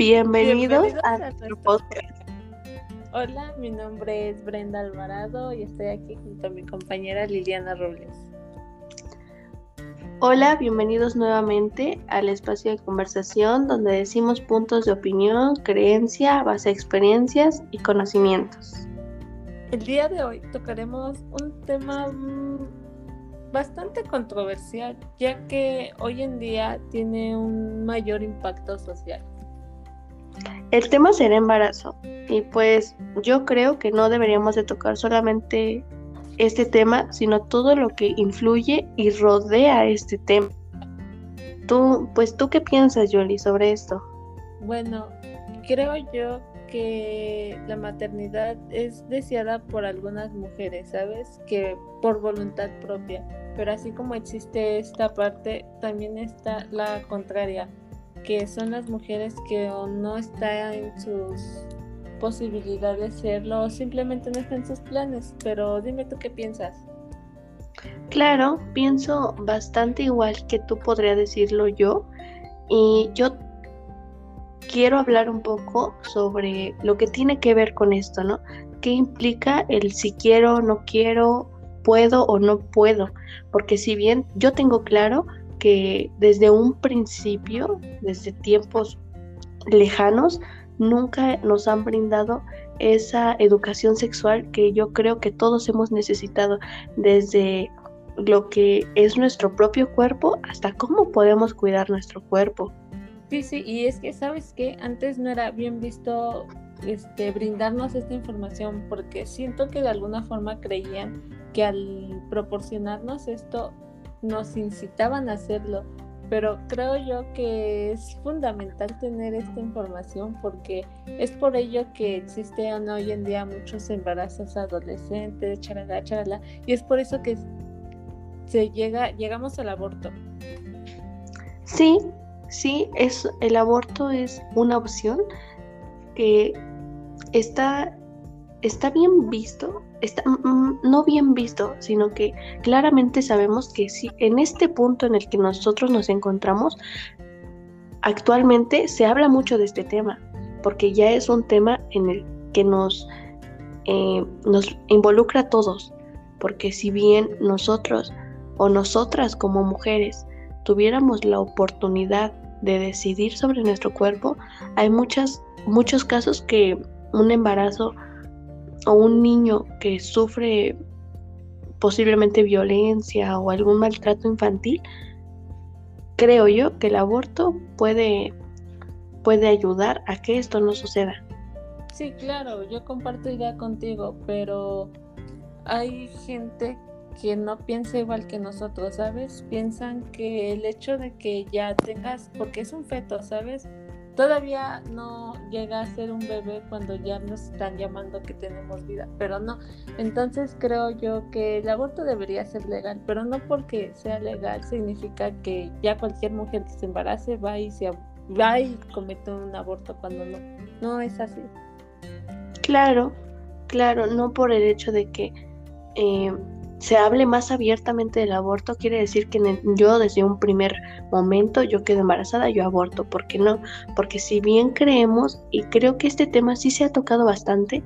Bienvenidos, a, nuestro podcast. Hola, mi nombre es Brenda Alvarado y estoy aquí junto a mi compañera Liliana Robles. Hola, bienvenidos nuevamente al espacio de conversación donde decimos puntos de opinión, creencia, base a experiencias y conocimientos. El día de hoy tocaremos un tema mm, bastante controversial, ya que hoy en día tiene un mayor impacto social. El tema será embarazo y pues yo creo que no deberíamos de tocar solamente este tema, sino todo lo que influye y rodea este tema. Tú, pues tú qué piensas, Yoli, sobre esto? Bueno, creo yo que la maternidad es deseada por algunas mujeres, ¿sabes? Que por voluntad propia. Pero así como existe esta parte, también está la contraria, que son las mujeres que no están en sus posibilidades de serlo o simplemente no están en sus planes. Pero dime tú qué piensas. Claro, pienso bastante igual que tú podría decirlo yo. Y yo quiero hablar un poco sobre lo que tiene que ver con esto, ¿no? ¿Qué implica el si quiero, no quiero, puedo o no puedo? Porque si bien yo tengo claro que desde un principio, desde tiempos lejanos, nunca nos han brindado esa educación sexual que yo creo que todos hemos necesitado desde lo que es nuestro propio cuerpo hasta cómo podemos cuidar nuestro cuerpo. Sí, sí, y es que sabes que antes no era bien visto este, brindarnos esta información porque siento que de alguna forma creían que al proporcionarnos esto nos incitaban a hacerlo, pero creo yo que es fundamental tener esta información porque es por ello que existen hoy en día muchos embarazos adolescentes, charala, charala, y es por eso que se llega, llegamos al aborto. Sí, sí, es, el aborto es una opción que está, está bien visto, está mm, mm, no bien visto, sino que claramente sabemos que si en este punto en el que nosotros nos encontramos, actualmente se habla mucho de este tema, porque ya es un tema en el que nos, eh, nos involucra a todos, porque si bien nosotros o nosotras como mujeres tuviéramos la oportunidad de decidir sobre nuestro cuerpo, hay muchas, muchos casos que un embarazo o un niño que sufre posiblemente violencia o algún maltrato infantil, creo yo que el aborto puede, puede ayudar a que esto no suceda. Sí, claro, yo comparto idea contigo, pero hay gente que no piensa igual que nosotros, ¿sabes? Piensan que el hecho de que ya tengas, porque es un feto, ¿sabes? Todavía no llega a ser un bebé cuando ya nos están llamando que tenemos vida, pero no. Entonces creo yo que el aborto debería ser legal, pero no porque sea legal significa que ya cualquier mujer que se embarace va y se va y comete un aborto cuando no. No es así. Claro, claro, no por el hecho de que eh, se hable más abiertamente del aborto, quiere decir que yo desde un primer momento yo quedo embarazada, yo aborto. ¿Por qué no? Porque si bien creemos, y creo que este tema sí se ha tocado bastante,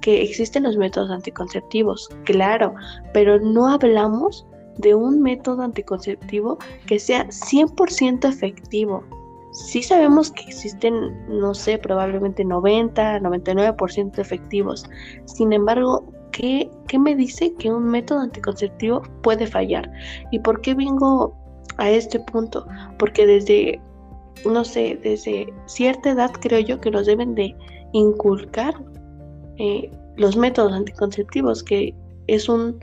que existen los métodos anticonceptivos, claro, pero no hablamos de un método anticonceptivo que sea 100% efectivo. Sí sabemos que existen, no sé, probablemente 90, 99% efectivos. Sin embargo, ¿qué, me dice que un método anticonceptivo puede fallar? ¿Y por qué vengo a este punto? Porque desde, no sé, desde cierta edad creo yo que nos deben de inculcar eh, los métodos anticonceptivos, que es un,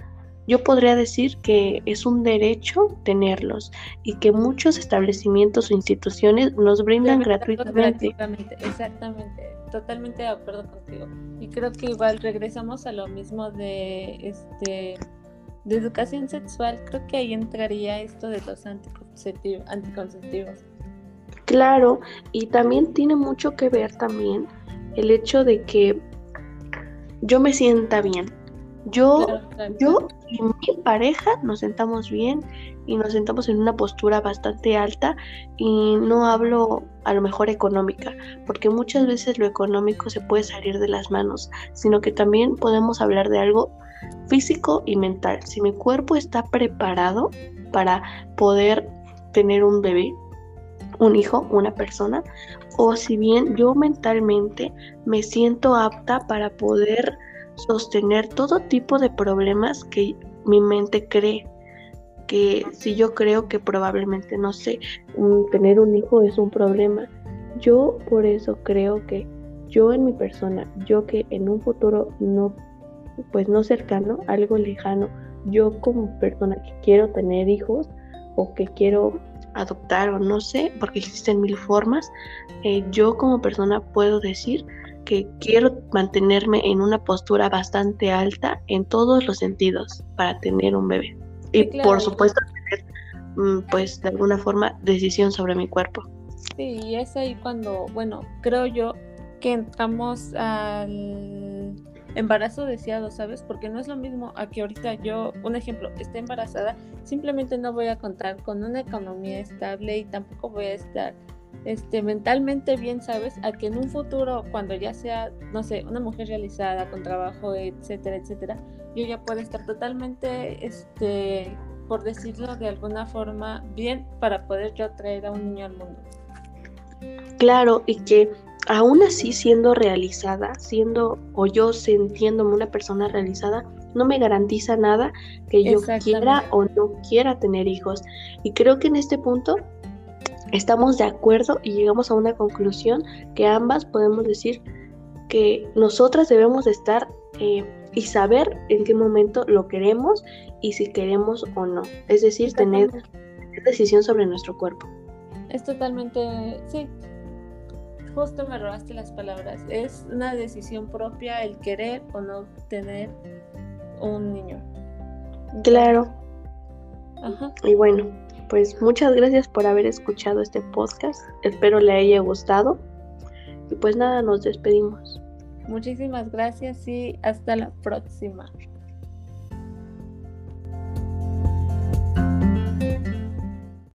yo podría decir que es un derecho tenerlos y que muchos establecimientos o instituciones nos brindan gratuitamente. Exactamente, totalmente de acuerdo contigo. Y creo que igual regresamos a lo mismo de este de educación sexual, creo que ahí entraría esto de los anticonceptivos. anticonceptivos. Claro, y también tiene mucho que ver también el hecho de que yo me sienta bien, Yo, yo y mi pareja nos sentamos bien y nos sentamos en una postura bastante alta y no hablo a lo mejor económica, porque muchas veces lo económico se puede salir de las manos, sino que también podemos hablar de algo físico y mental. Si mi cuerpo está preparado para poder tener un bebé, un hijo, una persona, o si bien yo mentalmente me siento apta para poder sostener todo tipo de problemas que mi mente cree que si yo creo que probablemente no sé tener un hijo es un problema. Yo por eso creo que yo en mi persona yo que en un futuro no pues no cercano algo lejano yo como persona que quiero tener hijos o que quiero adoptar o no sé porque existen mil formas eh, yo como persona puedo decir que quiero mantenerme en una postura bastante alta en todos los sentidos para tener un bebé. y por supuesto tener, mm, pues de alguna forma, decisión sobre mi cuerpo. Sí, y es ahí cuando, bueno, creo yo que entramos al embarazo deseado, ¿sabes? Porque no es lo mismo a que ahorita yo, un ejemplo, esté embarazada, simplemente no voy a contar con una economía estable y tampoco voy a estar este, mentalmente bien, ¿sabes? A que en un futuro, cuando ya sea, no sé, una mujer realizada, con trabajo, etcétera, etcétera, yo ya pueda estar totalmente, este, por decirlo de alguna forma, bien para poder yo traer a un niño al mundo. Claro, y que aún así siendo realizada, siendo o yo sintiéndome una persona realizada, no me garantiza nada que yo quiera o no quiera tener hijos. Y creo que en este punto estamos de acuerdo y llegamos a una conclusión que ambas podemos decir que nosotras debemos estar eh, y saber en qué momento lo queremos y si queremos o no. Es decir, tener decisión sobre nuestro cuerpo. Es totalmente, sí, justo me robaste las palabras. Es una decisión propia el querer o no tener un niño. Claro. Ajá. Y bueno, pues muchas gracias por haber escuchado este podcast. Espero le haya gustado. Y pues nada, nos despedimos. Muchísimas gracias y hasta la próxima.